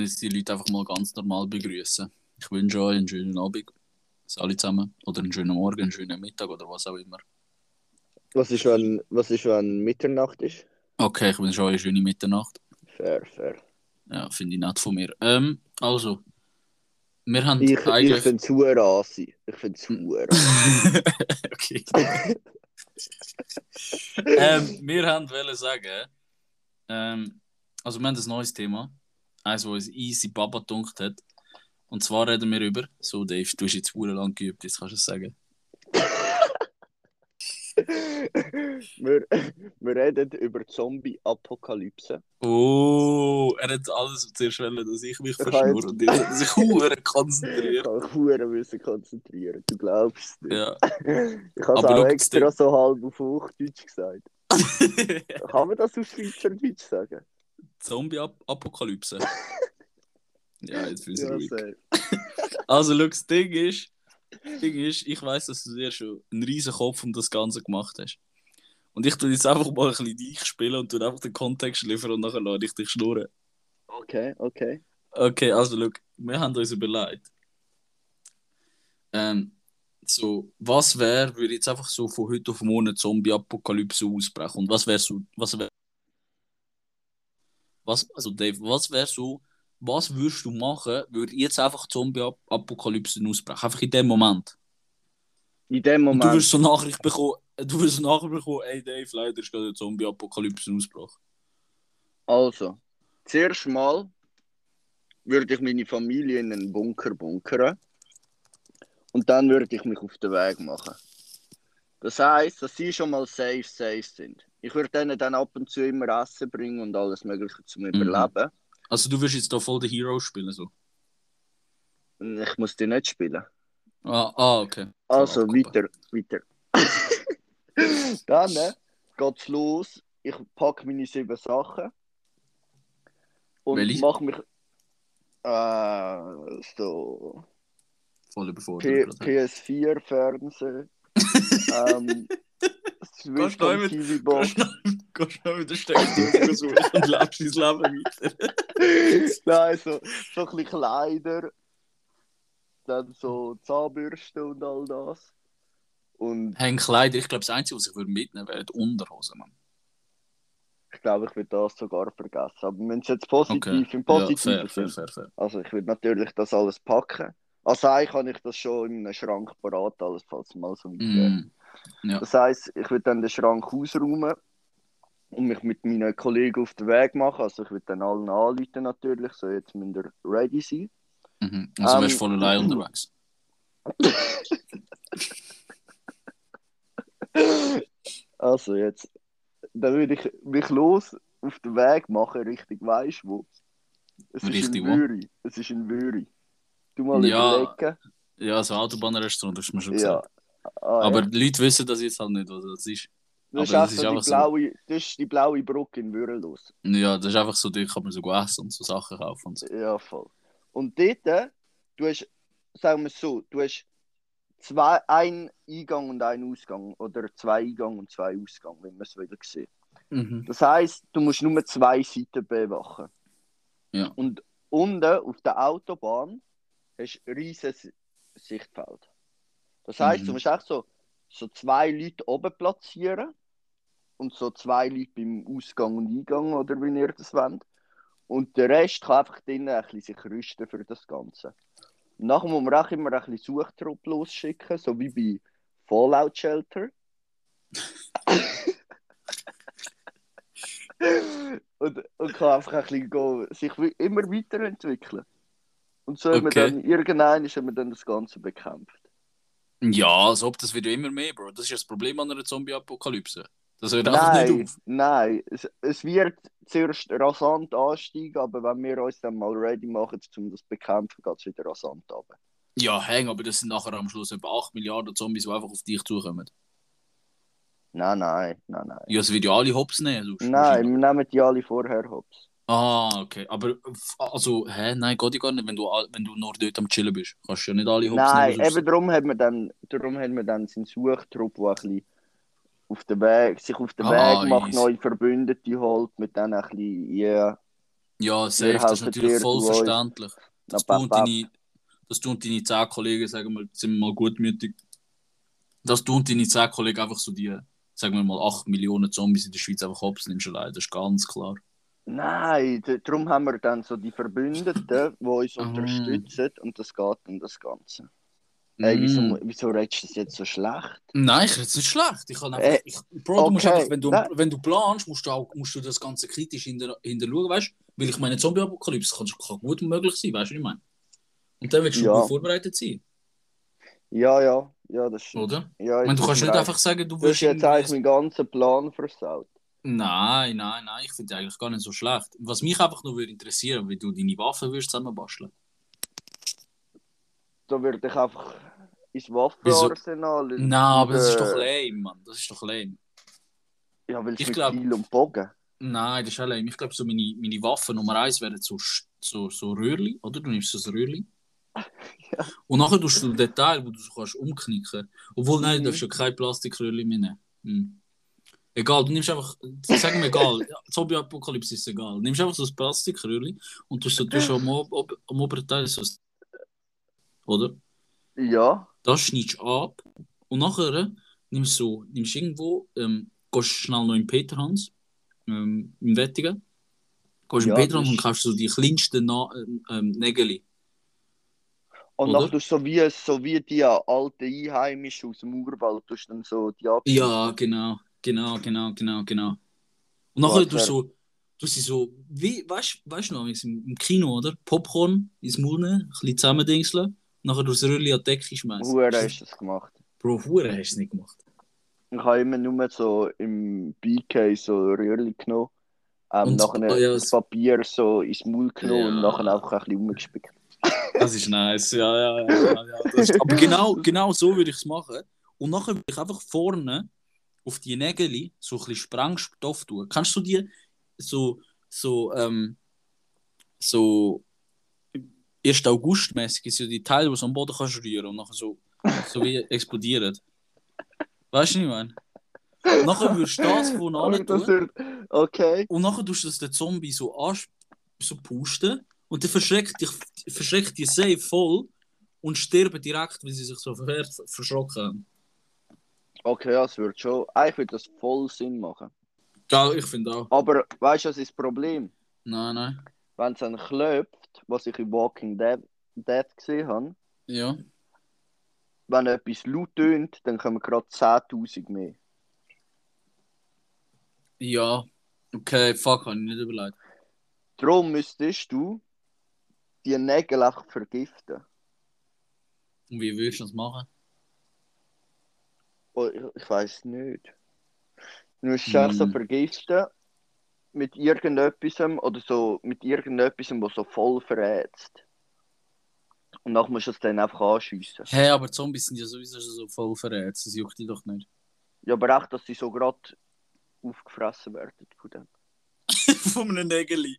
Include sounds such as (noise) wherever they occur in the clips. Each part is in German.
jetzt die Leute einfach mal ganz normal begrüßen. Ich wünsche euch einen schönen Abend. Alle zusammen. Oder einen schönen Morgen, einen schönen Mittag oder was auch immer. Was ist, wenn, was ist, wenn Mitternacht ist? Okay, ich wünsche euch eine schöne Mitternacht. Fair, fair. Ja, finde ich nett von mir. Ähm, also, wir haben Ich, ich eigentlich. finde es assi. Ich finde es hure. (laughs) okay. ähm, wir haben wollen sagen, ähm, also wir haben ein neues Thema, eins, das uns easy Baba gedunkt hat. Und zwar reden wir über, so Dave, du hast jetzt lang geübt, jetzt kannst du es sagen. (laughs) wir, wir reden über Zombie-Apokalypse. Oh, er hat alles zuerst wollen, dass ich mich Ich verschnurre und jetzt hat er sich hure Ich kann mich hure müssen konzentrieren. Du glaubst nicht. Ja. Ich habe auch extra so halb auf Hochdeutsch gesagt. (laughs) Kann man das auf Schweizerdeutsch sagen? Zombie-Apokalypse. (laughs) ja, jetzt fühlst du Ja, ruhig. (laughs) Also, schau, das Ding ist, das Ding ist, ich weiß, dass du dir schon einen riesen Kopf um das Ganze gemacht hast. Und ich tue jetzt einfach mal ein bisschen dich spielen und tue einfach den Kontext liefern und nachher lasse ich dich schnurren. Okay, okay. Okay, also schau, wir haben uns überlegt. Ähm, so, was wäre, würde jetzt einfach so von heute auf morgen Zombie-Apokalypse ausbrechen? Und was wäre so, was wäre, was, also Dave, was wäre so, was würdest du machen, würde jetzt einfach Zombie-Apokalypse ausbrechen? Einfach in dem Moment. In dem Und du Moment. wirst so Nachricht bekommen, du wirst Nachricht bekommen, ey Dave, leider ist gerade eine Zombie-Apokalypse ausgebrochen. Also, zuerst mal würde ich meine Familie in einen Bunker bunkern. Und dann würde ich mich auf den Weg machen. Das heisst, dass sie schon mal safe, safe sind. Ich würde ihnen dann ab und zu immer Essen bringen und alles Mögliche zum Mhm. Überleben. Also du wirst jetzt da voll den Hero spielen, so. Ich muss die nicht spielen. Ah, ah okay. Also, Abgruppe. weiter, weiter. (laughs) dann äh, geht's los. Ich packe meine sieben Sachen. Und mache mich. Äh, so. Voll überfordert. P gerade. PS4 Fernseher. (laughs) ähm, Gehst du noch mit- TV Box. Gehst du- Steckdose suchen und lebst dein Leben weiter. Nein, so, so ein bisschen Kleider. Dann so Zahnbürste und all das. Und Hängen Kleider, ich glaube, das Einzige, was ich würde mitnehmen wäre die Unterhose, Mann. ich glaube, ich würde das sogar vergessen. Aber wenn es jetzt positiv Okay. im Ja, Positiven fair, fair, sind, fair, fair. also ich würde natürlich das alles packen. Also eigentlich kann ich das schon in einem Schrank parat, alles falls mal so weit. Mm. Ja. Das heisst, ich würde dann den Schrank ausräumen und mich mit meinen Kollegen auf den Weg machen. Also ich würde dann allen anrufen natürlich, so jetzt müsst ihr ready sein. Mhm. Also wärst du Ähm, voll allein unterwegs. (laughs) Also jetzt, dann würde ich mich los auf den Weg machen, Richtung weisst wo? Es ist Richtig in wo? Würi. Es ist in Würi. Du mal Ja, überlegen. Ja, so Autobahnrestaurant, das hast du mir schon Ja. Ah, Aber ja. die Leute wissen das jetzt halt nicht, was das ist. Das ist, aber das ist die so- blaue, das ist die blaue Brücke in Würelos. Ja, das ist einfach so, dort kann man so essen und so Sachen kaufen und so. Ja, voll. Und dort, äh, du hast, sagen wir es so, du hast zwei, ein Eingang und ein Ausgang. Oder zwei Eingang und zwei Ausgang, wenn man es wieder sieht. Mhm. Das heisst, du musst nur zwei Seiten bewachen. Ja. Und unten auf der Autobahn hast du ein riesiges Sichtfeld. Das heisst, Mhm. du musst echt so, so zwei Leute oben platzieren und so zwei Leute beim Ausgang und Eingang oder wie ihr das wollt. Und der Rest kann einfach drinnen ein bisschen sich rüsten für das Ganze. Und nachher muss man auch immer ein bisschen Suchtrupp losschicken, so wie bei Fallout Shelter. (laughs) und, und kann einfach ein bisschen go, sich immer weiterentwickeln. Und so haben wir Okay. dann, irgendwann haben wir dann das Ganze bekämpft. Ja, als ob das wird immer mehr, Bro. Das ist ja das Problem an einer Zombie-Apokalypse. Das hört einfach nicht Nein, auf. nein. Es, es wird zuerst rasant ansteigen, aber wenn wir uns dann mal ready machen, um das zu bekämpfen, geht es wieder rasant ab. Ja, häng, aber das sind nachher am Schluss etwa 8 Milliarden Zombies, die einfach auf dich zukommen. Nein, nein, nein, nein. Ja, es wird ja alle Hops nehmen. sonst Nein, wir nehmen die alle vorher hops. Ah, okay. Aber, also, hä, nein, geht ja gar nicht, wenn du, wenn du nur dort am Chillen bist. Kannst du ja nicht alle Hops Nein, nehmen. eben darum haben wir dann, darum haben wir dann seinen Suchtrupp, der ein bisschen auf den Weg, sich auf den Ah, Weg macht, easy. neue Verbündete holt, mit denen ein bisschen, ja, Ja, safe, das ist natürlich dir, voll verständlich. Na, bap, bap. deine, dass du und deine zehn Kollegen, sagen wir, sind wir mal gutmütig, dass du und deine zehn Kollegen einfach so die, sagen wir mal, 8 Millionen Zombies in der Schweiz einfach hops nimmst allein, das ist ganz klar. Nein, darum haben wir dann so die Verbündeten, die uns Ah. unterstützen und das geht um das Ganze. Ey, wieso, Mm. wieso redest du das jetzt so schlecht? Nein, ich rede es nicht schlecht. Ich kann einfach, Äh, ich, Bro, du musst okay, einfach, wenn du, nein. wenn du planst, musst du, auch, musst du das Ganze kritisch hinter, hinterschauen, weißt du? Weil ich meine, Zombie-Apokalypse kann, kann gut möglich sein, weißt du, was ich meine? Und dann willst du Ja. gut vorbereitet sein, Ja, ja, ja, das stimmt. oder? Ja, Ich meine, du kannst nicht einfach sagen, du Du hast willst jetzt eigentlich meinen ganzen Plan versaut. Nein, nein, nein, ich finde eigentlich gar nicht so schlecht. Was mich einfach nur würde interessieren, wie du deine Waffen würdest zusammenbasteln. Da würde ich einfach ins Waffenarsenal. Nein, aber das ist äh, doch lame, Mann. Das ist doch lame. Ja, weil Ich es mit glaub- Pfeil und Bogen. Nein, das ist auch lame. Ich glaube, so meine, meine Waffen Nummer eins wären so, so, so Röhrli, oder? Du nimmst so ein Röhrli. (laughs) Ja. Und nachher tust du den Teil, wo du so kannst umknicken. Obwohl, nein, Mhm. du darfst ja kein Plastikröhrli mehr nehmen. Hm. Egal, du nimmst einfach, sag mir egal, Zombie-Apokalypse ist egal. Du nimmst einfach so ein Plastikröhrli und du so, tust am, Ob am oberen Teil so, oder? Ja, Das schneidest du ab und nachher nimmst du nimmst irgendwo, ähm, gehst schnell noch in Peterhans, ähm, im Wettigen, gehst Ja, in Peterhans und kaufst so die kleinsten Na ähm, ähm, Nägel. und Oder? dann tust du so wie, so wie die alten Einheimischen aus dem Urwald, tust dann so die ab. Ja, genau, genau, genau, genau, genau. Und nachher tust du so, du sie so, wie, weißt du noch, im, Kino, oder? Popcorn ins Mund ein bisschen zusammendingseln, nachher durchs Röhrli an die Decke schmeißen. Hure hast du das gemacht. Bro, Hure hast du es nicht gemacht. Ich habe immer nur so im BK so Röhrli genommen. Ähm, Und das- nachher oh ja, das das- Papier so ins Maul genommen Ja. und nachher einfach ein bisschen rumgespickt. (laughs) Das ist nice, ja, ja, ja. ja, ja. Das ist, aber genau, genau so würde ich es machen. Und nachher würde ich einfach vorne auf die Nägel so ein bisschen Sprengstoff tun. Kannst du die so, so, ähm, so 1. August mäßig ja die Teile, die du am Boden kannst rühren und nachher so, so wie (laughs) explodieren. Weißt du, was ich meine? Nachher würdest du das von an das tun. Okay. und nachher tust du das den Zombie so, ans so pusten und der verschreckt dich, verschreckt dich safe voll und sterben direkt, weil sie sich so ver verschrocken haben. Okay, ja, es wird schon. Eigentlich würde das voll Sinn machen. Geil, ich finde auch. Aber weißt du, was ist das Problem? Nein, nein. Wenn es dann klopft, was ich in Walking Dead, Dead gesehen habe, Ja. wenn etwas laut tönt, dann kommen gerade 10.000 mehr. Ja. Okay, fuck, habe ich nicht überlegt. Darum müsstest du die Nägel einfach vergiften. Und wie würdest du das machen? Oh, ich, weiß nicht. Du musst es einfach so Hm. vergiften mit irgendetwas oder so mit irgendetwas, was so voll verätzt. Und dann musst du es dann einfach anschiessen. Hä, hey, aber Zombies sind ja sowieso schon so voll verrät. Das juckt die doch nicht. Ja, aber echt, dass sie so gerade aufgefressen werden von dem. (laughs) Von einem Nägeli.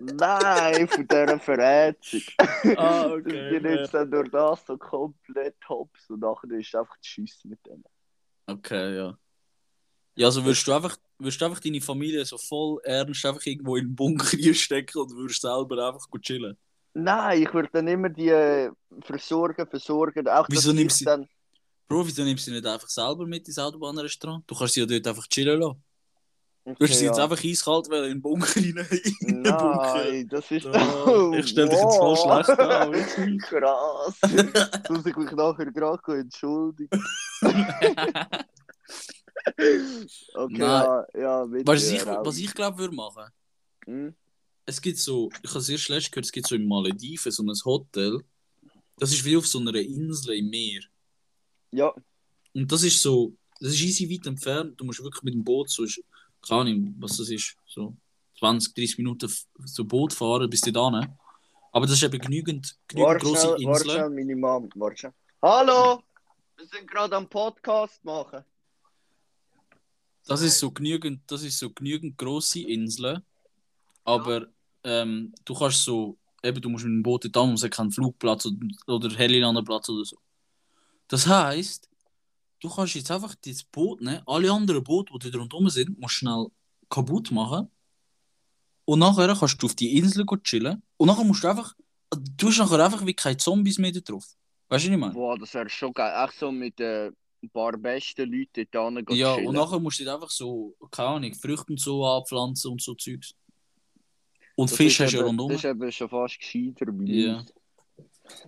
Nein, von dieser Verätzung. (laughs) Ah, Die okay. jetzt dann durch das so komplett hops und nachher ist einfach zu schiessen mit denen. Okay, ja. Ja, also würdest du einfach, würdest du einfach deine Familie so voll ernst einfach irgendwo in den Bunker (laughs) stecken und würdest selber einfach gut chillen? Nein, ich würde dann immer die äh, versorgen, versorgen. Auch Wieso nimmst du- dann. Bro, wieso nimmst du nicht einfach selber mit ins Autobahnrestaurant? Du kannst sie ja dort einfach chillen lassen. Du Okay, hast sie jetzt ja. einfach eiskalt weil in den Bunker rein. (laughs) In den Bunker. Nein, das ist. Oh, ich stell dich jetzt voll schlecht an, wirklich. Krass. (laughs) Jetzt muss ich mich nachher gerade entschuldigen. (laughs) Okay, Nein. ja, ja, Was ich, was ich glaube, würde machen, Hm? es gibt so, ich habe es erst letztens gehört, es gibt so in Malediven so ein Hotel, das ist wie auf so einer Insel im Meer. Ja, Und das ist so, das ist easy weit entfernt. Du musst wirklich mit dem Boot so, keine Ahnung, was das ist, so 20, 30 Minuten so Boot fahren bis du da. Aber das ist eben genügend, genügend große warte schnell, meine Mom. Warte. Hallo! Wir sind gerade am Podcast machen. Das ist so genügend, das ist so genügend große Inseln. Aber ähm, du kannst so, eben, du musst mit dem Boot da, muss keinen Flugplatz oder, oder Helilanderplatz oder so. Das heißt, du kannst jetzt einfach das Boot nehmen, alle anderen Boote, die da rundherum sind, musst schnell kaputt machen und nachher kannst du auf die Insel chillen und nachher musst du einfach, du hast nachher einfach wie keine Zombies mehr da drauf. Weißt du, was ich meine? Boah, das wäre schon geil. Echt so mit äh, ein paar besten Leuten dort hin Ja, chillen. und nachher musst du einfach so, keine Ahnung, Früchte und so anpflanzen und so Zeugs. Und Das Fisch hast du ja rundum. Das ist eben schon fast gescheiter Ja. uns.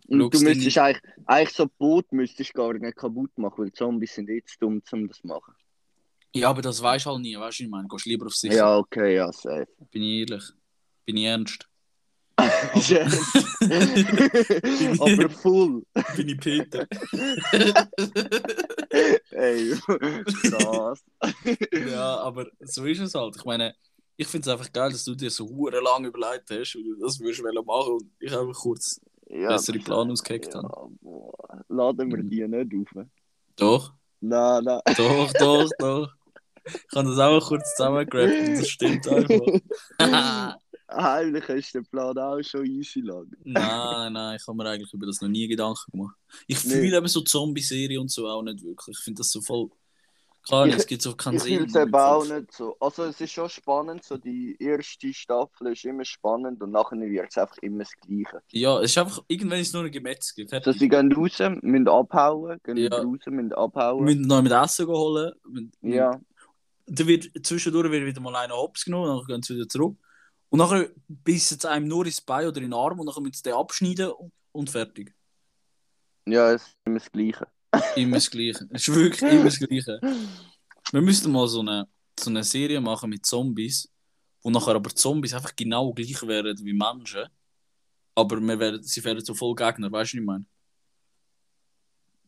Und du müsstest eigentlich, eigentlich so Boot müsstest gar nicht kaputt machen, weil die Zombies sind jetzt dumm, um das zu machen. Ja, aber das weißt du halt nie, weißt du, ich meine? Gehst lieber auf sicher. Ja, okay, ja, safe. Bin ich ehrlich. Bin ich ernst. (laughs) Aber full. Bin ich Peter. Ey, krass. ja, aber so ist es halt. Ich meine, ich finde es einfach geil, dass du dir so hure lang überlegt hast, wie du das würdest machen und ich einfach kurz Ja, bessere Plan ausgehackt ja, habe. boah. Laden wir die nicht auf. Doch, Nein, nein. doch, doch, (laughs) doch. Ich habe das auch kurz zusammengerappt und das stimmt einfach. (laughs) Heimlich hast du den Plan auch schon easy lang. nein, nein, ich habe mir eigentlich über das noch nie Gedanken gemacht. Ich Nee. fühle eben so Zombie-Serie und so auch nicht wirklich. Ich finde das so voll. Klar, Ich- es gibt so keinen Ich Sinn. es eben auch nicht so. Also es ist schon spannend, so die erste Staffel ist immer spannend und nachher wird es einfach immer das Gleiche. Ja, es ist einfach, irgendwann ist es nur ein Gemetzge. So, Fertig. sie gehen raus, müssen abhauen, gehen Ja. raus, müssen abhauen. müssen noch mit Essen holen. Wir- Ja, Dann wird, zwischendurch wird wieder mal einer hops genommen, dann gehen sie wieder zurück. Und nachher bissen sie einem nur ins Bein oder in den Arm und dann müssen sie den abschneiden und fertig. ja, es ist immer das Gleiche. Immer das Gleiche. Es ist wirklich immer das Gleiche. Wir müssten mal so eine, so eine Serie machen mit Zombies, wo nachher aber Zombies einfach genau gleich wären wie Menschen. Aber wir werden, sie wären so voll Gegner, weißt du, was ich meine?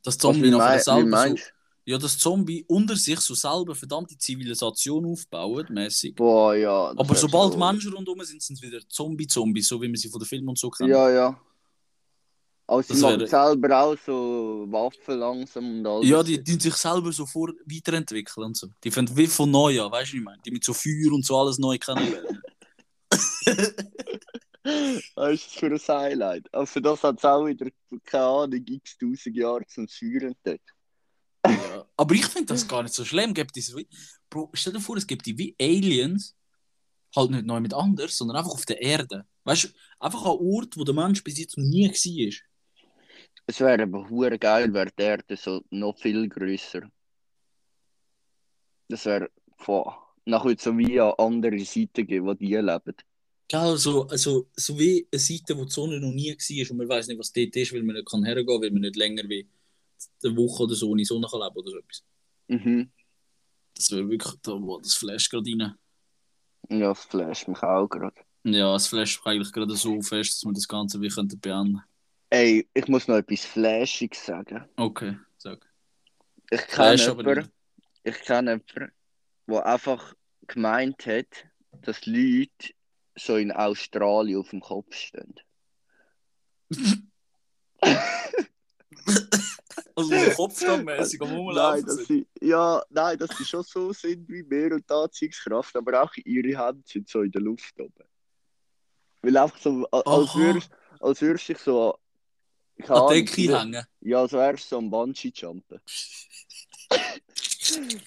Das Was, Zombie nachher selber so, Ja, dass Zombie unter sich so selber verdammte Zivilisation aufbauen, mäßig. Boah, ja. das Aber sobald so- Menschen rundherum sind, sind es wieder Zombie-Zombies, so wie man sie von den Filmen und so kennt. Ja, ja. Also sie machen selber auch so Waffen langsam und alles. Ja, die, die sich selber so vor weiterentwickeln und so. Die fangen wie von neu an, weißt du, ich meine? Die mit so Feuer und so alles neu kennenlernen. Was ist das für ein Highlight? Also das hat es auch wieder, keine Ahnung, x tausend Jahre zum Führen dort. ja. Aber ich finde das gar nicht so schlimm. Gibt es wie, Bro, stell dir vor, es gibt die wie Aliens, halt nicht neu mit anders, sondern einfach auf der Erde. Weißt du, einfach an Ort, wo der Mensch bis jetzt noch nie war. Es wäre aber hure geil, wäre die Erde so noch viel grösser. Das wäre, boah. Nachher so wie an andere Seiten geben, wo die leben. Gell, so, also, so wie eine Seite, wo die Sonne noch nie war und man weiß nicht, was dort ist, weil man nicht kann hergehen kann, weil man nicht länger wie eine Woche oder so ohne Sonne kann leben oder so etwas. Mhm. Das wäre wirklich, da, wo das Flash gerade rein. Ja, das flasht mich auch gerade. Ja, es flasht eigentlich gerade so fest, dass wir das Ganze wie könnten beenden. Ey, ich muss noch etwas Flashiges sagen. Okay, sag. Ich kenne jemanden, ich kenne jemanden, der einfach gemeint hat, dass Leute so in Australien auf dem Kopf stehen. (laughs) Also so kopfstandmäßig am Nein, Rumlaufen dass sind. sie, ja, nein, dass sie schon so sind wie wir und die Anziehungskraft, aber auch ihre Hände sind so in der Luft oben. Weil einfach so, als würdest als würdest du dich so An die Decke wie- hängen. Ja, als wärst du so am Bungee-Jumpen. (laughs)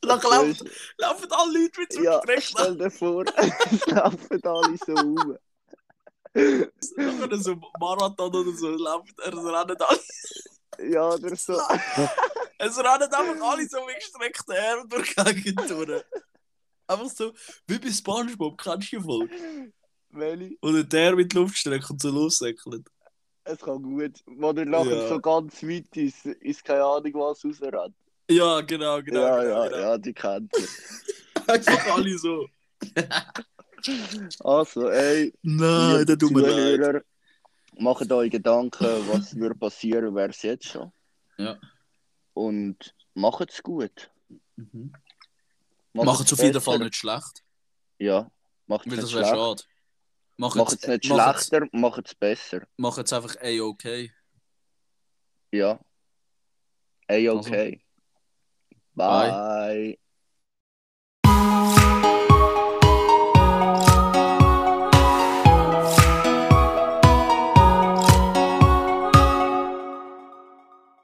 Dann laufen, laufen alle Leute mit so Ja, stell dir vor, (laughs) laufen alle so rum. Nachher so Marathon oder so, laufen, es rennen alle. Ja, oder so. (laughs) Es rennen einfach alle so mit gestreckten Armen durch die Gegend durch. Einfach so, wie bei Spongebob, kennst du die Folge? Welche? Oder der mit Luftstrecke und so lossäckelt. Es kann gut. Wo er nachher Ja. so ganz weit ist, ist keine Ahnung was rausrennt. Ja, genau, genau. ja, genau, ja, genau. ja, die kennt ihr. (laughs) Einfach alle so. (laughs) Also, ey, Nein, der tut mir leid. Macht euch Gedanken, was würde passieren, wäre es jetzt schon. Ja. Und macht es gut. Mhm. Macht es auf jeden. Fall nicht schlecht. Ja, macht es Weil nicht das wäre schlecht. schade. Macht es nicht macht's- schlechter, macht es besser. Macht es einfach A-OK. Ja. Bye. Bye.